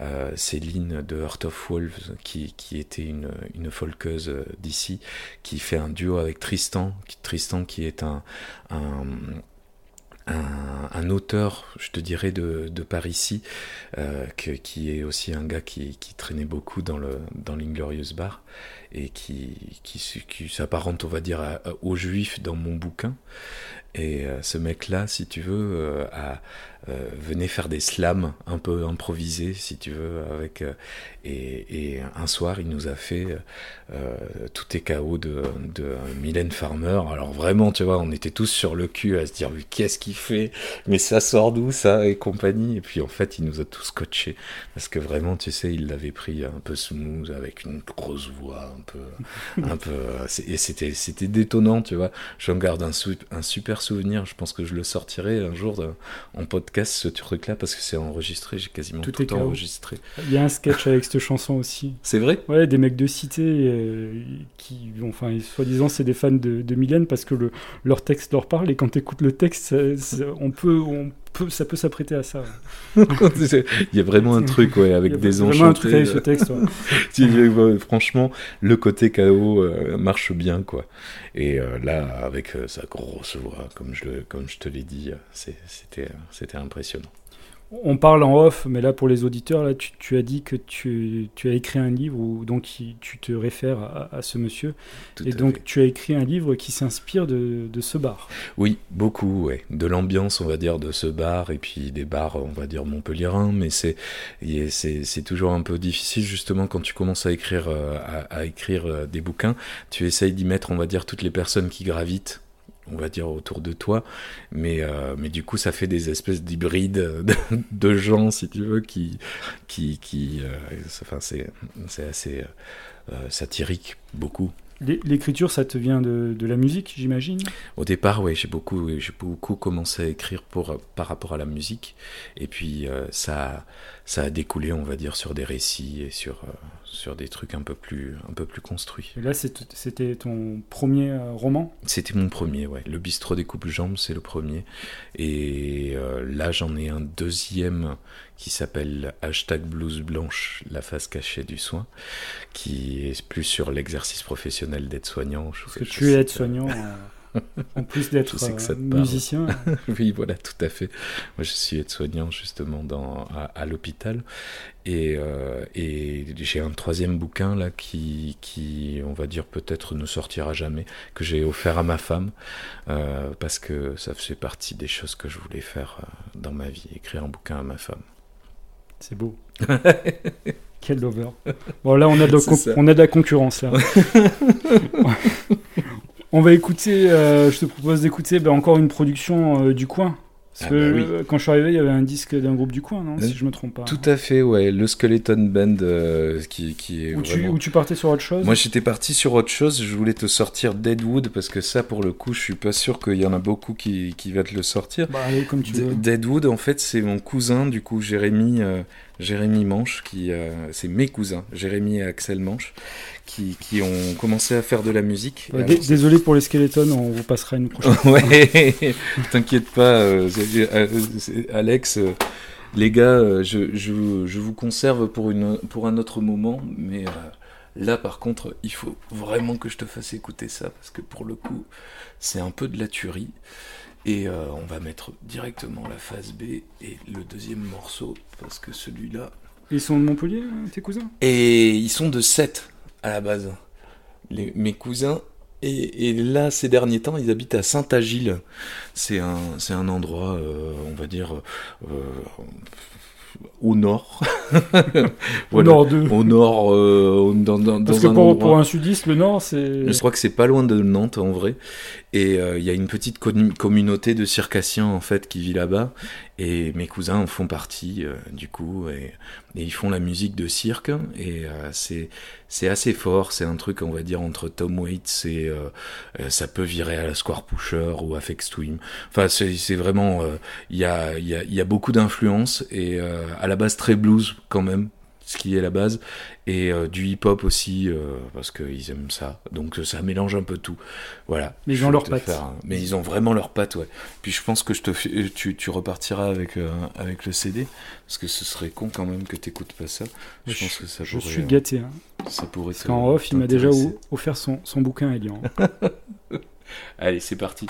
Speaker 4: euh, Céline de Heart of Wolves, qui, qui était une, une folkeuse d'ici, qui fait un duo avec Tristan, qui- Tristan qui est un un, un auteur, je te dirais, de, de par ici, euh, que- qui est aussi un gars qui, qui traînait beaucoup dans le dans l'Inglorious Bar et qui, qui, qui s'apparente, on va dire, aux juifs dans mon bouquin. Et euh, ce mec-là, si tu veux, euh, a, euh, venait faire des slams un peu improvisés, si tu veux, avec euh, et, un soir, il nous a fait euh, tout est KO de, de Mylène Farmer. Alors vraiment, tu vois, on était tous sur le cul à se dire mais qu'est-ce qu'il fait? Mais ça sort d'où ça? Et compagnie. Et puis en fait, il nous a tous coachés parce que vraiment, tu sais, il l'avait pris un peu smooth avec une grosse voix, un peu, un peu. euh, Et c'était c'était détonnant, tu vois. J'en garde un, super souvenir. Je pense que je le sortirai un jour en podcast ce truc-là parce que c'est enregistré. J'ai quasiment
Speaker 3: Tout
Speaker 4: tout,
Speaker 3: est
Speaker 4: enregistré.
Speaker 3: Il y a un sketch avec cette chanson aussi.
Speaker 4: C'est vrai?
Speaker 3: Ouais, des mecs de cité euh, qui, enfin, soi-disant, c'est des fans de, de Mylène parce que le, leur texte leur parle et quand tu écoutes le texte, ça- ça- on peut, on peut, ça peut s'apprêter à ça.
Speaker 4: Il y a vraiment un truc, ouais,
Speaker 3: Il y
Speaker 4: avec
Speaker 3: a
Speaker 4: des
Speaker 3: vraiment un truc avec ce texte. ouais.
Speaker 4: Franchement, le côté KO euh, marche bien, quoi. Et euh, là, avec euh, sa grosse voix, comme je, le, comme je te l'ai dit, c'était impressionnant.
Speaker 3: On parle en off, mais là pour les auditeurs, là tu, tu as dit que tu, tu as écrit un livre où donc il- tu te réfères à, à ce monsieur,
Speaker 4: Tout
Speaker 3: et donc
Speaker 4: fait.
Speaker 3: tu as écrit un livre qui s'inspire de, de ce bar.
Speaker 4: Oui, beaucoup, ouais. De l'ambiance, on va dire, de ce bar, et puis des bars, on va dire, montpelliérains, mais c'est c'est toujours un peu difficile, justement, quand tu commences à écrire, euh, à, à écrire euh, des bouquins, tu essayes d'y mettre, on va dire, toutes les personnes qui gravitent on va dire autour de toi. Mais euh, mais du coup ça fait des espèces d'hybrides de, gens si tu veux qui qui qui euh, enfin c'est assez euh, satirique beaucoup
Speaker 3: L'écriture, ça te vient de, de la musique, j'imagine?
Speaker 4: Au départ, oui, j'ai beaucoup, j'ai beaucoup commencé à écrire pour, par rapport à la musique, et puis euh, ça, ça a découlé, on va dire, sur des récits et sur, euh, sur des trucs un peu plus, un peu plus construits.
Speaker 3: Et là, c'était ton premier euh, roman?
Speaker 4: C'était mon premier, ouais. Le bistrot des coupes jambes, c'est le premier, et là j'en ai un deuxième qui s'appelle hashtag blouse blanche, la face cachée du soin, qui est plus sur l'exercice professionnel d'aide-soignant.
Speaker 3: Parce que tu es aide-soignant. euh, En plus d'être euh, musicien.
Speaker 4: oui, voilà, tout à fait. Moi, je suis aide-soignant justement dans, à, à l'hôpital. Et, euh, et j'ai un troisième bouquin là qui, qui, on va dire, peut-être ne sortira jamais, que j'ai offert à ma femme, parce que ça faisait partie des choses que je voulais faire dans ma vie, écrire un bouquin à ma femme.
Speaker 3: C'est beau. Quel lover. Bon, là, on a de la, con- on a de la concurrence, là. on va écouter, euh, je te propose d'écouter ben, encore une production euh, du coin. Parce
Speaker 4: Ah
Speaker 3: que
Speaker 4: bah oui.
Speaker 3: euh, quand je suis arrivé, il y avait un disque d'un groupe du coin, non
Speaker 4: Euh,
Speaker 3: Si je me trompe pas.
Speaker 4: Tout à fait, ouais. Le Skeleton Band euh, qui, qui est
Speaker 3: tu,
Speaker 4: vraiment...
Speaker 3: ou tu partais sur autre chose
Speaker 4: Moi j'étais parti sur autre chose, je voulais te sortir Deadwood parce que ça pour le coup je suis pas sûr qu'il y en a beaucoup qui, qui va te le sortir.
Speaker 3: Bah, allez, comme tu veux.
Speaker 4: Deadwood en fait c'est mon cousin du coup Jérémy, euh, Jérémy Manche qui c'est mes cousins Jérémy et Axel Manche qui, qui ont commencé à faire de la musique. Alors,
Speaker 3: désolé pour les skeletons, on vous passera une prochaine.
Speaker 4: ouais, t'inquiète pas, euh, euh, Alex. euh, les gars, euh, je, je, je vous conserve pour, une, pour un autre moment, mais euh, là par contre, il faut vraiment que je te fasse écouter ça, parce que pour le coup, c'est un peu de la tuerie. Et euh, on va mettre directement la phase B et le deuxième morceau, parce que celui-là...
Speaker 3: Ils sont de Montpellier, euh, tes cousins?
Speaker 4: Et ils sont de 7 à la base, les, mes cousins. Et, et là, ces derniers temps, ils habitent à Saint-Agile. C'est un, c'est un endroit, euh, on va dire, euh, au nord.
Speaker 3: Au nord de.
Speaker 4: Au nord, euh, dans, dans,
Speaker 3: Parce
Speaker 4: dans
Speaker 3: que
Speaker 4: un
Speaker 3: pour,
Speaker 4: endroit-
Speaker 3: pour un sudiste, le nord, c'est.
Speaker 4: je crois que c'est pas loin de Nantes en vrai. Et euh, il y a une petite commu- communauté de circassiens en fait qui vit là-bas. Et mes cousins en font partie euh, du coup. Et, et ils font la musique de cirque. Et euh, c'est c'est assez fort. C'est un truc on va dire entre Tom Waits et euh, euh, ça peut virer à la Square Pusher ou à Fex Twin. Enfin c'est vraiment il y a il y a y a beaucoup d'influence et à la base très blues quand même ce qui est la base, et euh, du hip-hop aussi, euh, parce qu'ils aiment ça. Donc euh, ça mélange un peu tout. Voilà.
Speaker 3: Mais ils
Speaker 4: Je
Speaker 3: ont leurs
Speaker 4: te
Speaker 3: pattes.
Speaker 4: faire Mais ils ont vraiment leurs pattes, ouais. Puis je pense que je te tu, tu repartiras avec, euh, avec le CD, parce que ce serait con quand même que t'écoutes pas ça. Je,
Speaker 3: Je,
Speaker 4: pense que ça
Speaker 3: je
Speaker 4: pourrait,
Speaker 3: suis
Speaker 4: euh,
Speaker 3: gâté. Hein.
Speaker 4: Ça pourrait
Speaker 3: Parce qu'en off, il m'a déjà offert son, son bouquin Elian.
Speaker 4: Allez, c'est parti.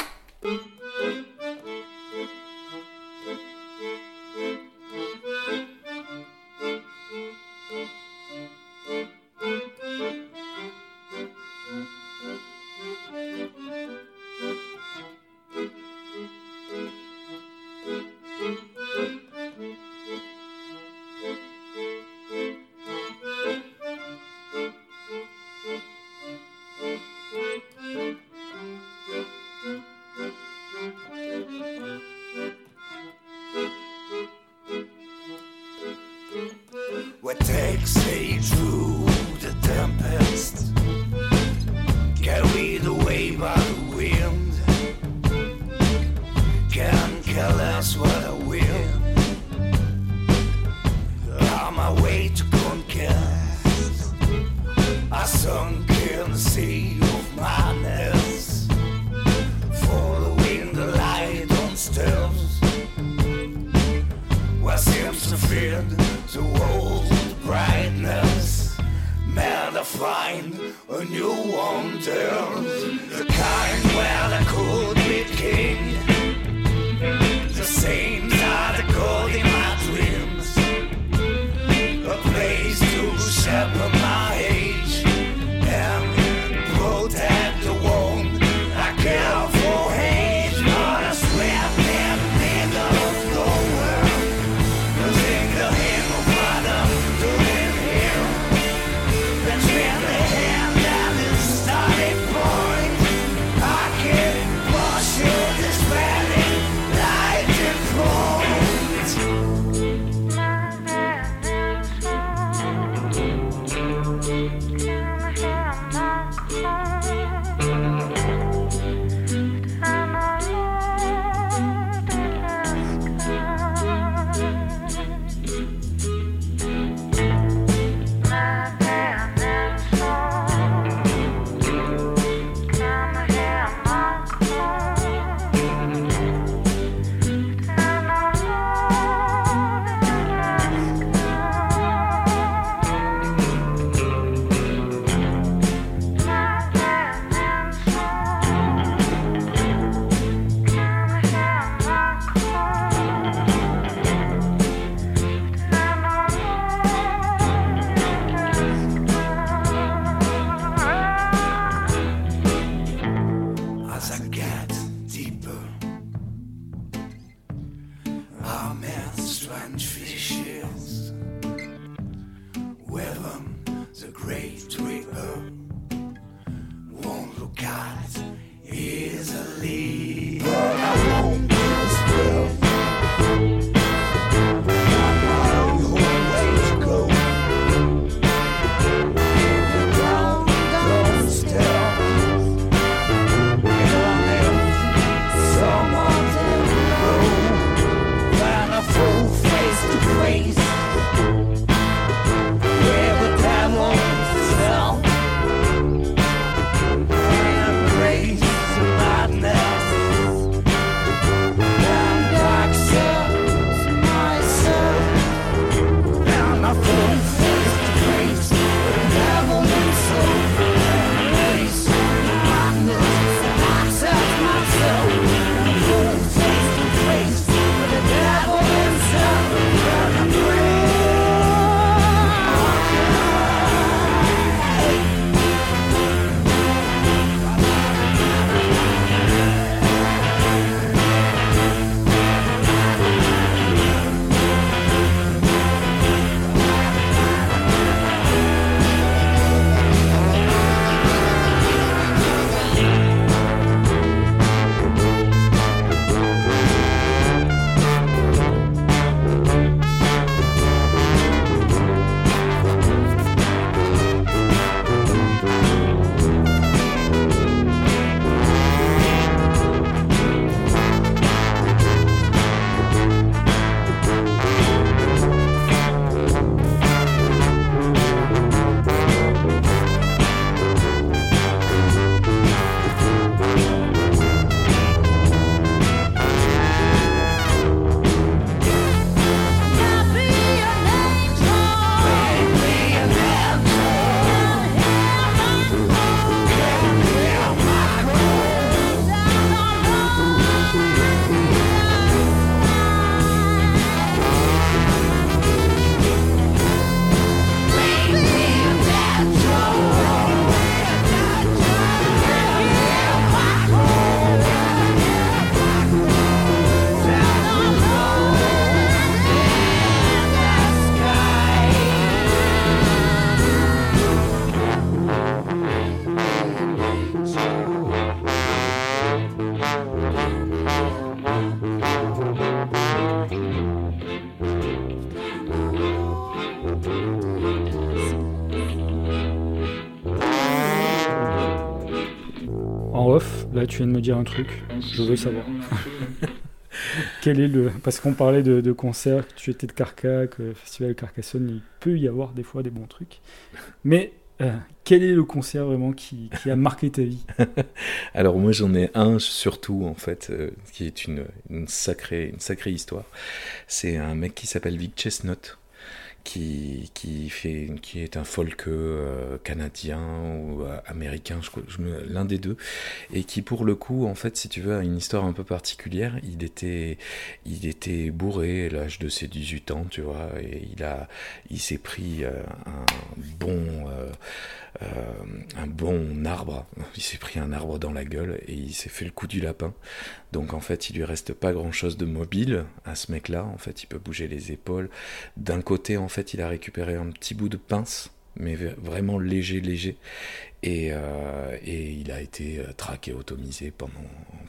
Speaker 3: Là, tu viens de me dire un truc. Je veux savoir. Quel est le. Parce qu'on parlait de, de concerts, que tu étais de Carcac, que Festival Carcassonne, il peut y avoir des fois des bons trucs. Mais euh, quel est le concert vraiment qui, qui a marqué ta vie?
Speaker 4: Alors moi j'en ai un surtout en fait euh, qui est une, une, sacrée, une sacrée histoire. C'est un mec qui s'appelle Vic Chestnut qui, qui, fait, qui est un folk euh, canadien ou euh, américain, je, je l'un des deux, et qui pour le coup, en fait, si tu veux, a une histoire un peu particulière. Il était, il était bourré à l'âge de ses 18 ans, tu vois, et il a, il s'est pris euh, un bon, euh, un bon arbre. Il s'est pris un arbre dans la gueule et il s'est fait le coup du lapin. Donc en fait, il lui reste pas grand chose de mobile à ce mec-là. En fait, il peut bouger les épaules. D'un côté, en fait, il a récupéré un petit bout de pince, mais vraiment léger, léger. Et, euh, et il a été euh, traqué, automisé pendant,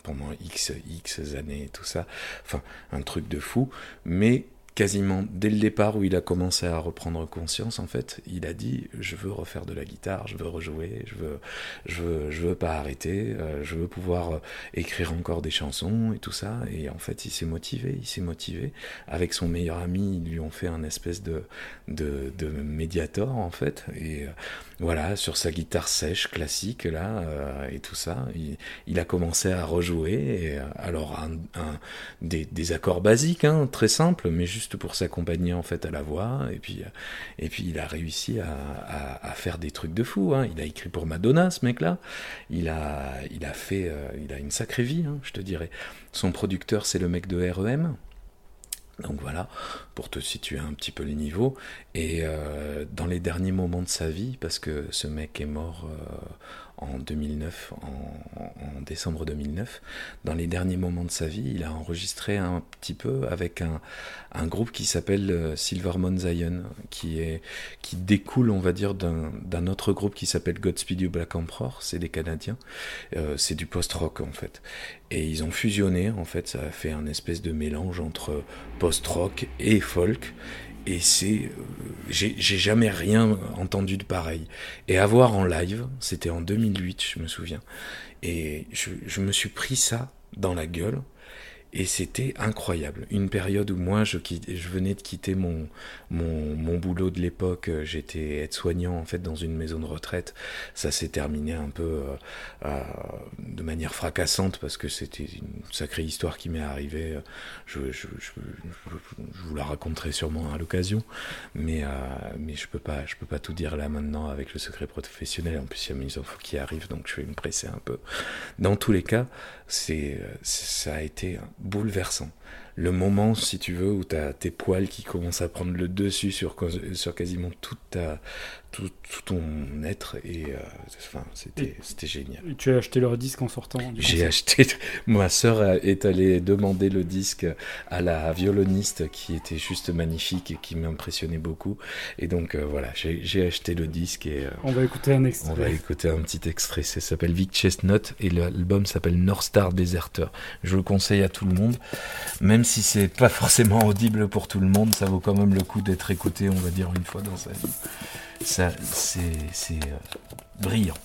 Speaker 4: pendant X, X années tout ça. Enfin, un truc de fou. Mais quasiment dès le départ où il a commencé à reprendre conscience, en fait, il a dit je veux refaire de la guitare, je veux rejouer, je veux, je veux, je veux pas arrêter, euh, je veux pouvoir euh, écrire encore des chansons et tout ça. Et en fait, il s'est motivé, il s'est motivé. Avec son meilleur ami, ils lui ont fait un espèce de, de, de médiator en fait. Et euh, voilà, sur sa guitare sèche classique là euh, et tout ça, il, a commencé à rejouer. Et, euh, alors des, accords basiques, hein, très simples, mais juste pour s'accompagner en fait à la voix. Et puis euh, et puis il a réussi à, faire des trucs de fou. Hein. Il a écrit pour Madonna, ce mec-là. Il a il a fait, il a une sacrée vie, hein, je te dirais. Son producteur, c'est le mec de REM. Donc voilà, pour te situer un petit peu le niveau. Et euh, dans les derniers moments de sa vie, parce que ce mec est mort euh, en 2009, en, décembre 2009, dans les derniers moments de sa vie, il a enregistré un petit peu avec un, groupe qui s'appelle euh, Silvermon Zion, qui, est, qui découle, on va dire, d'un autre groupe qui s'appelle Godspeed You Black Emperor, c'est des Canadiens, Euh, c'est du post-rock en fait. Et ils ont fusionné, en fait, ça a fait un espèce de mélange entre post-rock et folk. Et c'est. euh, J'ai jamais rien entendu de pareil. Et à voir en live, c'était en 2008, je me souviens. Et je, je me suis pris ça dans la gueule. Et c'était incroyable. Une période où moi, je, venais de quitter mon, boulot de l'époque. J'étais aide-soignant, en fait, dans une maison de retraite. Ça s'est terminé un peu euh, euh, de manière fracassante parce que c'était une sacrée histoire qui m'est arrivée. Je, vous la raconterai sûrement à l'occasion. Mais, euh, je peux pas, je peux pas tout dire là maintenant avec le secret professionnel. En plus, il y a mes enfants qui arrivent, donc je vais me presser un peu. Dans tous les cas, c'est, euh, c'est- ça a été bouleversant. Le moment, si tu veux, où tu as tes poils qui commencent à prendre le dessus sur, sur quasiment toute ta, tout, tout ton être, et euh, enfin, c'était, génial.
Speaker 3: Tu as acheté leur disque en sortant
Speaker 4: J'ai acheté. Ma sœur est allée demander le disque à la violoniste qui était juste magnifique et qui m'impressionnait beaucoup. Et donc euh, voilà, j'ai j'ai acheté le disque et euh,
Speaker 3: On va écouter un extrait.
Speaker 4: on va écouter un petit extrait. Ça s'appelle Vic Chestnut et l'album s'appelle North Star Deserter. Je le conseille à tout le monde, même si c'est pas forcément audible pour tout le monde, ça vaut quand même le coup d'être écouté, on va dire une fois dans sa vie. C'est, euh, brillant.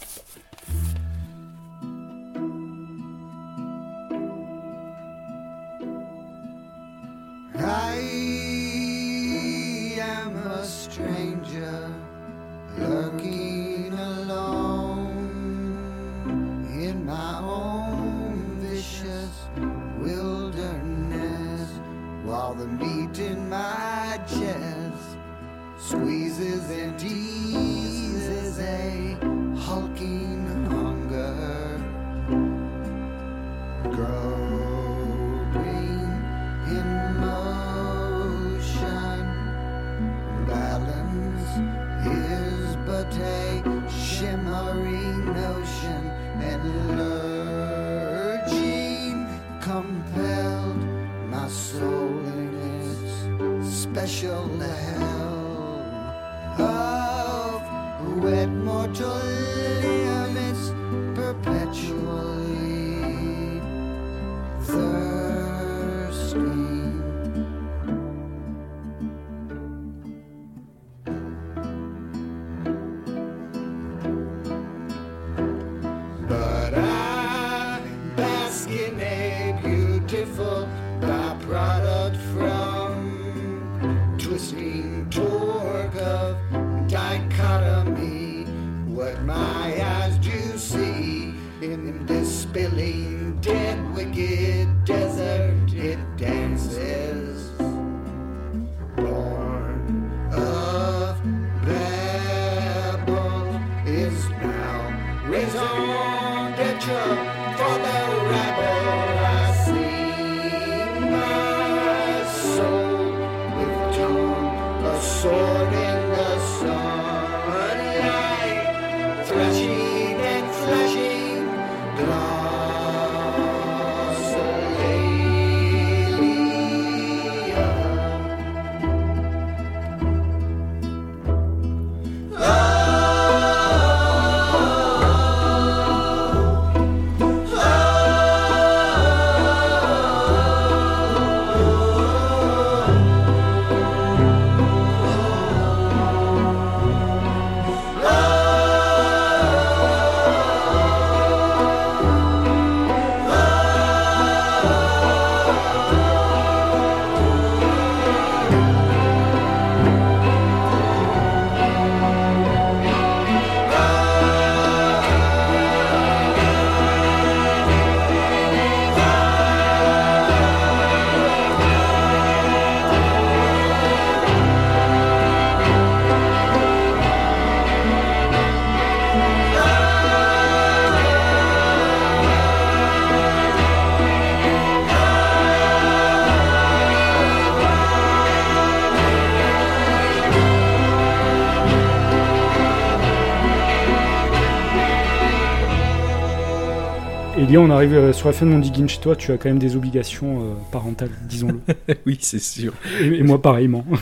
Speaker 3: Et Lyon, on arrive euh, sur la fin de mon digging chez toi, tu as quand même des obligations euh, parentales, disons-le.
Speaker 4: oui, c'est sûr.
Speaker 3: et, et moi pareillement.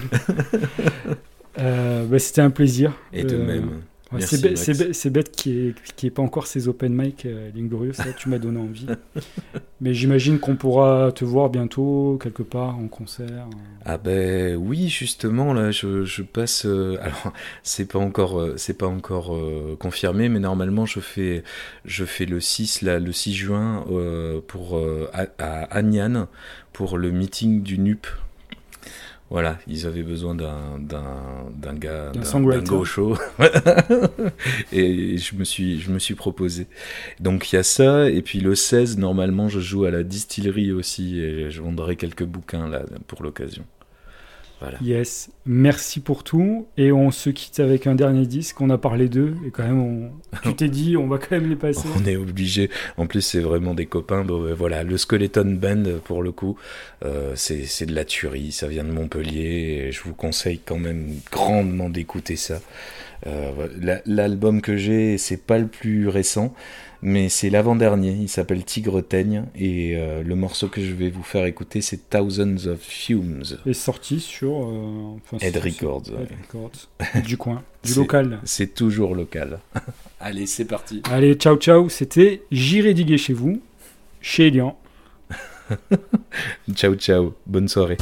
Speaker 3: Euh, bah, C'était un plaisir.
Speaker 4: Et de
Speaker 3: Euh,
Speaker 4: même.
Speaker 3: ouais, c'est bête- qu'il n'y ait, pas encore ces open mic, euh, Glorieux, ça tu m'as donné envie. Mais j'imagine qu'on pourra te voir bientôt quelque part en concert.
Speaker 4: Ah ben oui, justement là, je, passe. euh, alors c'est pas encore, euh, c'est pas encore euh, confirmé, mais normalement je fais, je fais le 6 là, le 6 juin euh, pour euh, à, à pour le meeting du NUP. Voilà, ils avaient besoin d'un d'un d'un gars
Speaker 3: D'un
Speaker 4: d'un gaucho et je me suis je me suis proposé. Donc il y a ça et puis le 16 normalement je joue à la distillerie aussi et je vendrai quelques bouquins là pour l'occasion. Voilà.
Speaker 3: Yes, merci pour tout. Et on se quitte avec un dernier disque. On a parlé d'eux et quand même, on... tu t'es dit, on va quand même les passer.
Speaker 4: On est obligé. En plus, c'est vraiment des copains. Bon, euh, voilà, le Skeleton Band, pour le coup, euh, c'est c'est de la tuerie. Ça vient de Montpellier. Et je vous conseille quand même grandement d'écouter ça. Euh, L'album que j'ai, c'est pas le plus récent, mais c'est l'avant-dernier. Il s'appelle Tigre Teigne. Et euh, le morceau que je vais vous faire écouter, c'est Thousands of Fumes.
Speaker 3: Et sorti sur euh, enfin, sur-
Speaker 4: Records,
Speaker 3: sur-
Speaker 4: ouais.
Speaker 3: Head Records. du coin, du local.
Speaker 4: C'est toujours local. Allez, c'est parti.
Speaker 3: Allez, ciao ciao. C'était J'irai diguer chez vous, chez Elian.
Speaker 4: Ciao, ciao. Bonne soirée.